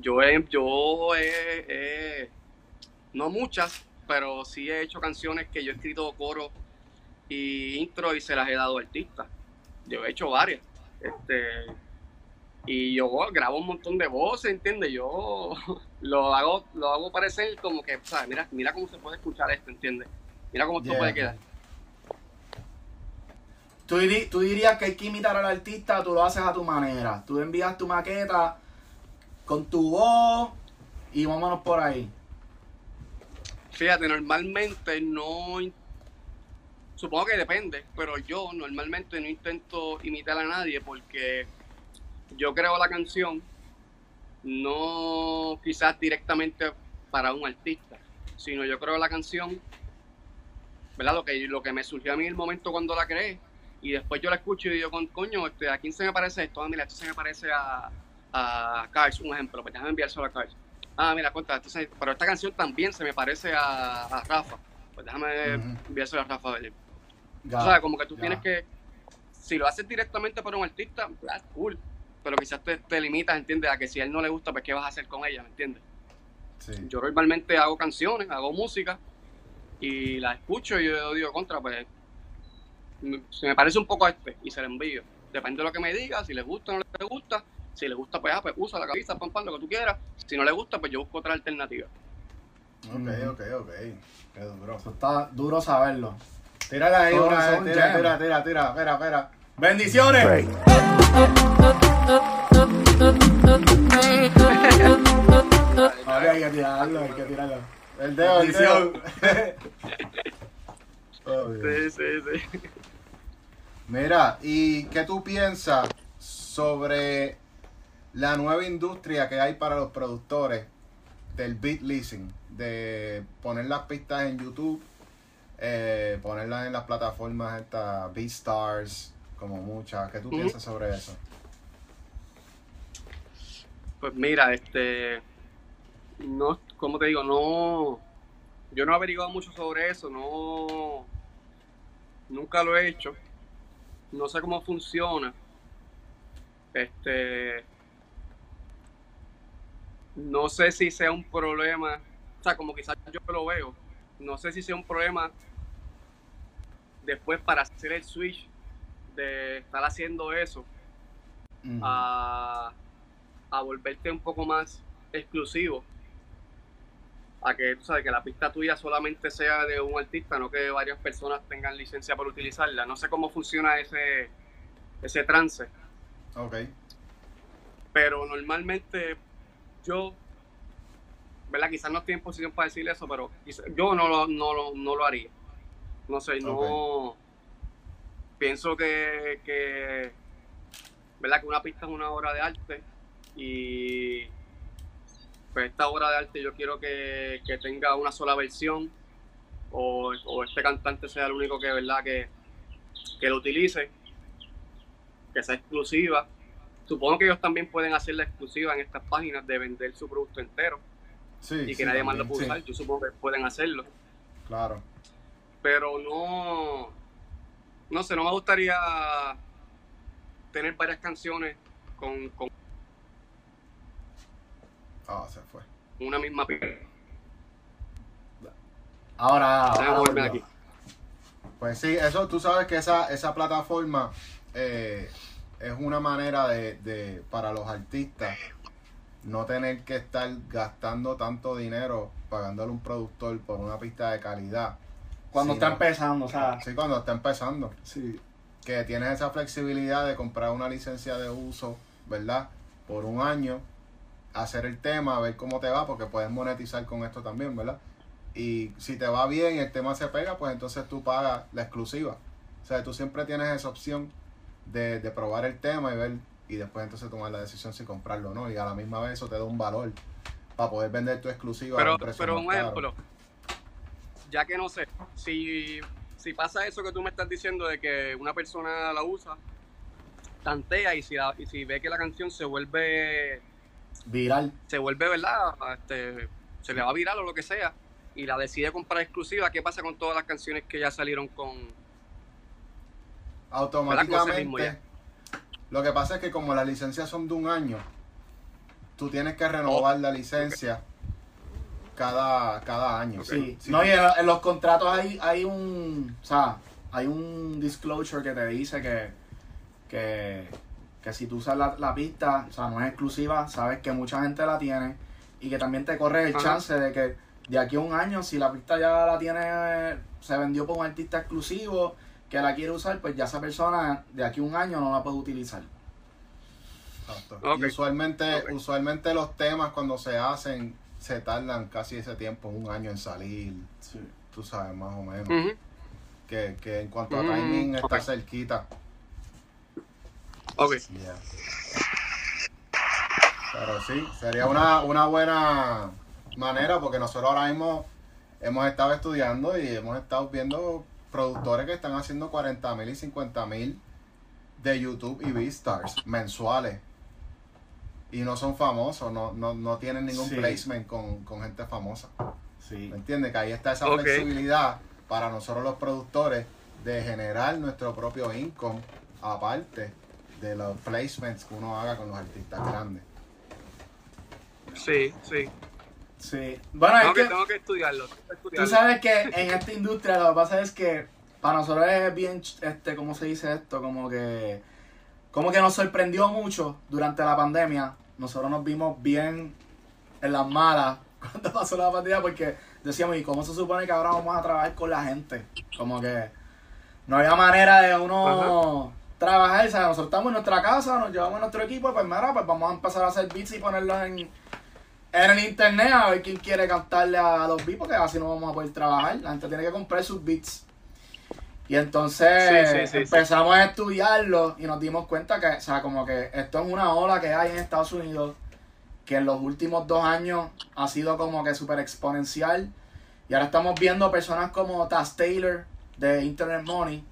yo he, yo he, he- no muchas, pero sí he hecho canciones que yo he escrito coro y intro y se las he dado a artistas. yo he hecho varias. Este, y yo grabo un montón de voces, ¿entiendes? Yo (laughs) lo hago, lo hago parecer como que, ¿sabes? Mira, mira cómo se puede escuchar esto, ¿entiendes? Mira cómo esto Yeah. puede quedar. Tú, tú dirías que hay que imitar al artista, tú lo haces a tu manera. Tú envías tu maqueta con tu voz y vámonos por ahí. Fíjate, normalmente no. Supongo que depende, pero yo normalmente no intento imitar a nadie porque yo creo la canción no quizás directamente para un artista, sino yo creo la canción, ¿verdad? Lo que, lo que me surgió a mí en el momento cuando la creé y después yo la escucho y digo, con coño, este, ¿a quién se me parece esto? Ah, mira, esto se me parece a, a Cars, un ejemplo, pues déjame enviárselo a Cars. Ah, mira, cuenta, entonces, pero esta canción también se me parece a, a Rafa. Pues déjame enviárselo a Rafa. Vélez. Ya, o sea, como que tú tienes que, si lo haces directamente para un artista, that's cool. Pero quizás te, te limitas, ¿entiendes? A que si a él no le gusta, pues qué vas a hacer con ella, ¿me entiendes? Sí. Yo normalmente hago canciones, hago música y la escucho y yo digo contra, pues se me parece un poco a este y se la envío. Depende de lo que me diga, si le gusta o no le gusta. Si le gusta, pues, ah, pues usa la cabeza, pam, pam, lo que tú quieras. Si no le gusta, pues yo busco otra alternativa. Ok, ok, ok. Qué duro. Eso está duro saberlo. Tírala ahí Todos una son vez. Tira, tira, tira, tira. Espera, espera. ¡Bendiciones! Ok, hay que tirarlo, hay que tirarlo. El dedo, el dedo. Bendición. (laughs) Oh, bien. Sí, sí, sí. Mira, ¿y qué tú piensas sobre la nueva industria que hay para los productores del beat leasing? De poner las pistas en YouTube, eh, ponerlas en las plataformas estas BeatStars, como muchas. ¿Qué tú piensas sobre eso? Pues mira, este, no, como te digo, no, yo no he averiguado mucho sobre eso, no, nunca lo he hecho, no sé cómo funciona, este, no sé si sea un problema, o sea, como quizás yo lo veo, no sé si sea un problema después para hacer el switch de estar haciendo eso a, a volverte un poco más exclusivo. A que, tú sabes, que la pista tuya solamente sea de un artista, no que varias personas tengan licencia para utilizarla. No sé cómo funciona ese, ese trance, Ok. pero normalmente yo, ¿verdad? Quizás no estoy en posición para decir eso, pero yo no lo, no, lo, no lo haría. No sé, no... Pienso que, que, ¿verdad? Que una pista es una obra de arte y pues esta obra de arte yo quiero que, que tenga una sola versión o, o este cantante sea el único que, ¿verdad? Que, que lo utilice, que sea exclusiva. Supongo que ellos también pueden hacerla exclusiva en estas páginas de vender su producto entero Sí. y que sí, nadie más lo pueda usar. Yo supongo que pueden hacerlo, Claro. pero no, no sé, no me gustaría tener varias canciones con, con Ah, se fue. una misma pista. Ahora, ahora aquí. Pues sí, eso tú sabes que esa, esa plataforma eh, es una manera de, de para los artistas no tener que estar gastando tanto dinero pagándole a un productor por una pista de calidad. Cuando está empezando, o sea, Sí, cuando está empezando. sí. Que tienes esa flexibilidad de comprar una licencia de uso, ¿verdad? Por un año, hacer el tema, ver cómo te va, porque puedes monetizar con esto también, ¿verdad? Y si te va bien y el tema se pega, pues entonces tú pagas la exclusiva. O sea, tú siempre tienes esa opción de, de probar el tema y ver, y después entonces tomar la decisión si comprarlo o no. Y a la misma vez eso te da un valor para poder vender tu exclusiva a Pero, un precio pero más un caro. ejemplo, ya que no sé, si, si pasa eso que tú me estás diciendo de que una persona la usa, tantea y si, la- y si ve que la canción se vuelve, Viral. se vuelve, ¿verdad? Este, se le va a viral o lo que sea, y la decide comprar exclusiva, ¿qué pasa con todas las canciones que ya salieron con... automáticamente lo que pasa es que como las licencias son de un año tú tienes que renovar Oh, la licencia cada, cada año Sí. Sí. No, y en, en los contratos hay, hay un. O sea, hay un disclosure que te dice que que, que si tú usas la, la pista, o sea, no es exclusiva, sabes que mucha gente la tiene y que también te corre el Ajá. chance de que de aquí a un año, si la pista ya la tiene, se vendió por un artista exclusivo que la quiere usar, pues ya esa persona de aquí a un año no la puede utilizar. Exacto. Ok. Y usualmente, usualmente los temas cuando se hacen se tardan casi ese tiempo, un año en salir, tú sabes, más o menos. Que, que en cuanto a Mm, timing está ok. cerquita. Ok. Yeah. Pero sí, sería una, una buena manera porque nosotros ahora mismo hemos estado estudiando y hemos estado viendo productores que están haciendo 40 mil y 50 mil de YouTube y Beastars mensuales. Y no son famosos, no, no, no tienen ningún Sí. placement con, con gente famosa. Sí. ¿Me entiendes? Que ahí está esa flexibilidad para nosotros los productores de generar nuestro propio income aparte de los placements que uno haga con los artistas grandes. Sí, sí. Sí. Bueno, es Tengo que, que tengo que estudiarlo. tengo que tú sabes que en esta industria lo que pasa es que para nosotros es bien, este, ¿cómo se dice esto? Como que, como que nos sorprendió mucho durante la pandemia. Nosotros nos vimos bien en las malas (laughs) cuando pasó la pandemia porque decíamos, ¿y cómo se supone que ahora vamos a trabajar con la gente? Como que no había manera de uno trabajar, ¿sabes? Nosotros estamos en nuestra casa, nos llevamos nuestro equipo, pues mira, pues vamos a empezar a hacer beats y ponerlos en, en el internet a ver quién quiere cantarle a los beats, porque así no vamos a poder trabajar. La gente tiene que comprar sus beats. Y entonces Sí, sí, sí, sí. empezamos a estudiarlo y nos dimos cuenta que, o sea, como que esto es una ola que hay en Estados Unidos que en los últimos dos años ha sido como que súper exponencial. Y ahora estamos viendo personas como Taz Taylor de Internet Money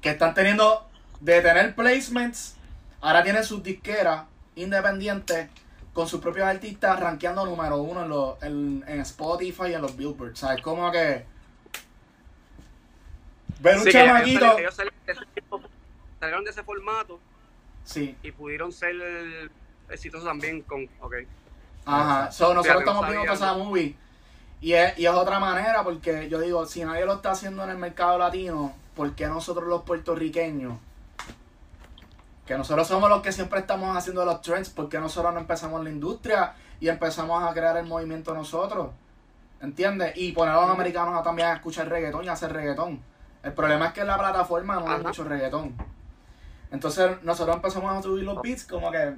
que están teniendo de tener placements, ahora tienen sus disqueras independientes con sus propios artistas rankeando número uno en, los en, en Spotify y en los Billboard. ¿Sabes? Como que ver un Sí, chamaquito. salieron- ellos salieron de ese salieron de ese formato Sí, y pudieron ser exitosos también con. Ok. Ajá, so, nosotros Fíjate, estamos viendo toda esa movie. Y es, y es otra manera, porque yo digo, si nadie lo está haciendo en el mercado latino, ¿por qué nosotros los puertorriqueños? Que nosotros somos los que siempre estamos haciendo los trends, ¿por qué nosotros no empezamos la industria y empezamos a crear el movimiento nosotros? ¿Entiendes? Y poner a los americanos a también a escuchar reggaetón y a hacer reggaetón. El problema es que en la plataforma no hay mucho reggaetón. Entonces nosotros empezamos a subir los beats como que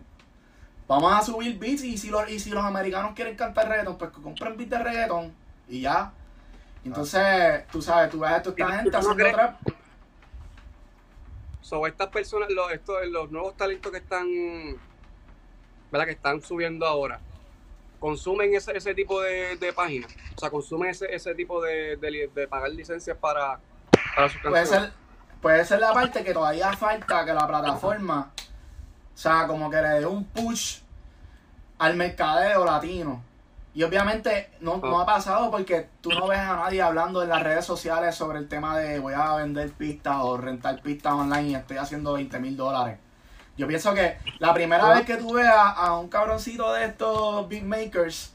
vamos a subir beats y si los, y si los americanos quieren cantar reggaetón, pues que compren beats de reggaetón y ya. Entonces, tú sabes, tú ves a toda esta ¿Y tú gente haciendo trap. So, estas personas, los, estos, los nuevos talentos que están, ¿verdad? Que están subiendo ahora, consumen ese, ese tipo de, de páginas. O sea, consumen ese, ese tipo de, de, de pagar licencias para, para sus Puede canciones. ser, puede ser la parte que todavía falta que la plataforma, o sea, como que le dé un push al mercadeo latino. Y obviamente no, no ha pasado porque tú no ves a nadie hablando en las redes sociales sobre el tema de voy a vender pistas o rentar pistas online y estoy haciendo 20 mil dólares. Yo pienso que la primera Ajá. vez que tú veas a un cabroncito de estos beatmakers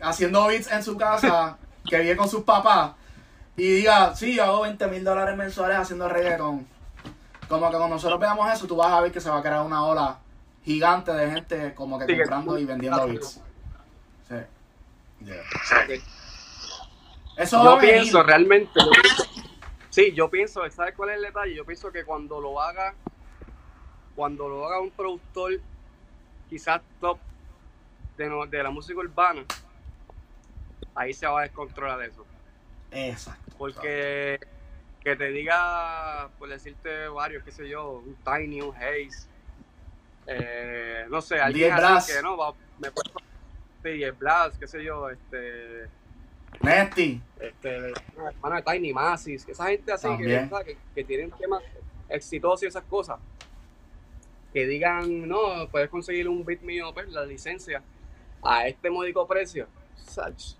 haciendo beats en su casa, (laughs) que vive con sus papás, y diga, sí, yo hago 20 mil dólares mensuales haciendo reggaetón. Como que cuando nosotros veamos eso, tú vas a ver que se va a crear una ola gigante de gente como que- comprando y vendiendo beats. Yeah. Eso Yo venir. pienso realmente. yo pienso- sí, yo pienso, ¿sabes cuál es el detalle? Yo pienso que cuando lo haga, cuando lo haga un productor, quizás top de, de la música urbana, ahí se va a descontrolar eso. Exacto. Porque que te diga, por decirte varios, qué sé yo, un Tiny, un Haze, eh, no sé, alguien así que no, va, me puede sí, el Blast, qué sé yo, este, Nesty. este, hermano de Tiny Masis, esa gente así que, que tienen temas exitosos y esas cosas, que digan, no, puedes conseguir un beat mío, pues, la licencia, a este módico precio, sach,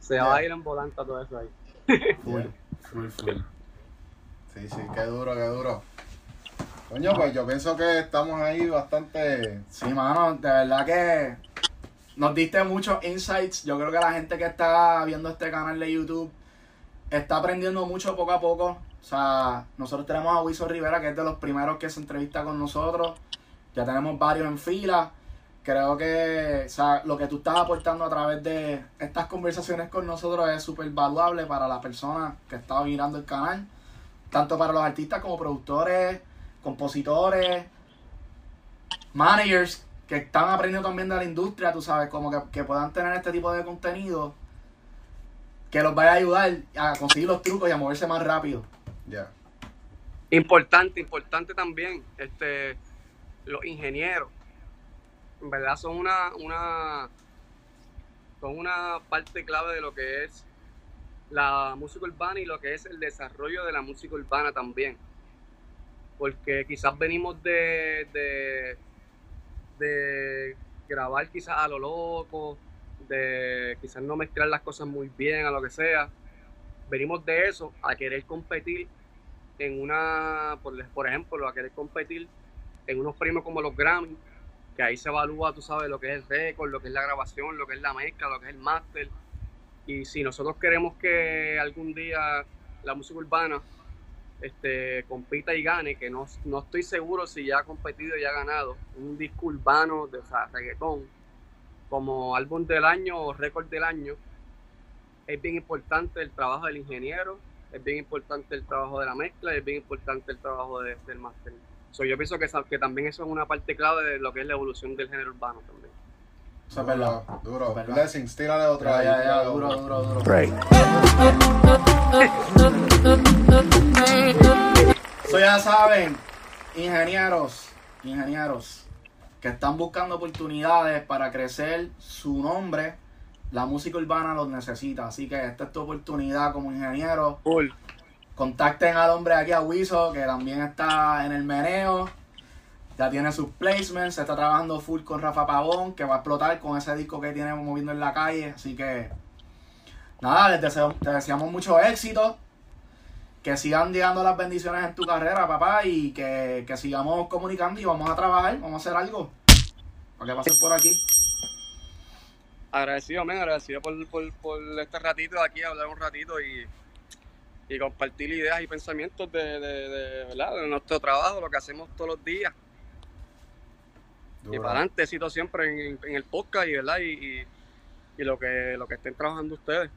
se va a ir en volanta todo eso ahí. (laughs) Full. Full, full. Sí, sí, qué duro, qué duro. Coño, pues yo pienso que estamos ahí bastante. Sí, mano, de verdad que nos diste muchos insights. Yo creo que la gente que está viendo este canal de YouTube está aprendiendo mucho poco a poco. O sea, nosotros tenemos a Wiso Rivera, que es de los primeros que se entrevista con nosotros. Ya tenemos varios en fila. Creo que o sea, lo que tú estás aportando a través de estas conversaciones con nosotros es súper valuable para la persona que está mirando el canal. Tanto para los artistas como productores, compositores, managers que están aprendiendo también de la industria, tú sabes, como que, que puedan tener este tipo de contenido que los vaya a ayudar a conseguir los trucos y a moverse más rápido. Ya. Importante, importante también, este, los ingenieros, en verdad son una, una, son una parte clave de lo que es la música urbana y lo que es el desarrollo de la música urbana también. Porque quizás venimos de, de, de grabar quizás a lo loco, de quizás no mezclar las cosas muy bien, a lo que sea. Venimos de eso a querer competir en una, por, ejemplo, a querer competir en unos premios como los Grammy, que ahí se evalúa, tú sabes, lo que es el récord, lo que es la grabación, lo que es la mezcla, lo que es el máster. Y si nosotros queremos que algún día la música urbana este, compita y gane, que no, no estoy seguro si ya ha competido y ha ganado, un disco urbano de o sea, reggaetón, como álbum del año o récord del año, es bien importante el trabajo del ingeniero, es bien importante el trabajo de la mezcla, es bien importante el trabajo de- del máster. So, yo pienso que, que también eso es una parte clave de lo que es la evolución del género urbano también. Eso es verdad. Duro. Es verdad. Blessings, tírale otra. Ya, ahí, ya, ya, tírale duro, otra. duro, duro. (laughs) So ya saben, ingenieros, ingenieros que están buscando oportunidades para crecer su nombre, la música urbana los necesita. Así que esta es tu oportunidad como ingeniero. Full. Contacten al hombre aquí a Wiso, que también está en el meneo. Ya tiene sus placements, se está trabajando full con Rafa Pavón, que va a explotar con ese disco que tiene moviendo en la calle. Así que, nada, les deseo, te deseamos mucho éxito. Que sigan llegando las bendiciones en tu carrera, papá, y que, que sigamos comunicando y vamos a trabajar, vamos a hacer algo. Para que pases por aquí. Agradecido, men, agradecido por, por, por este ratito de aquí, hablar un ratito y, y compartir ideas y pensamientos de, de, de, ¿verdad? de nuestro trabajo, lo que hacemos todos los días. Y para adelante, siempre en, en el podcast y, ¿verdad? Y, y, y lo que lo que estén trabajando ustedes.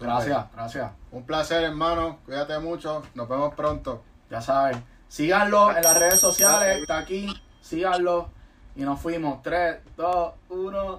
Gracias, gracias. Un placer, hermano. Cuídate mucho. Nos vemos pronto. Ya saben. Síganlo en las redes sociales. Está aquí. Síganlo. Y nos fuimos. 3, 2, 1.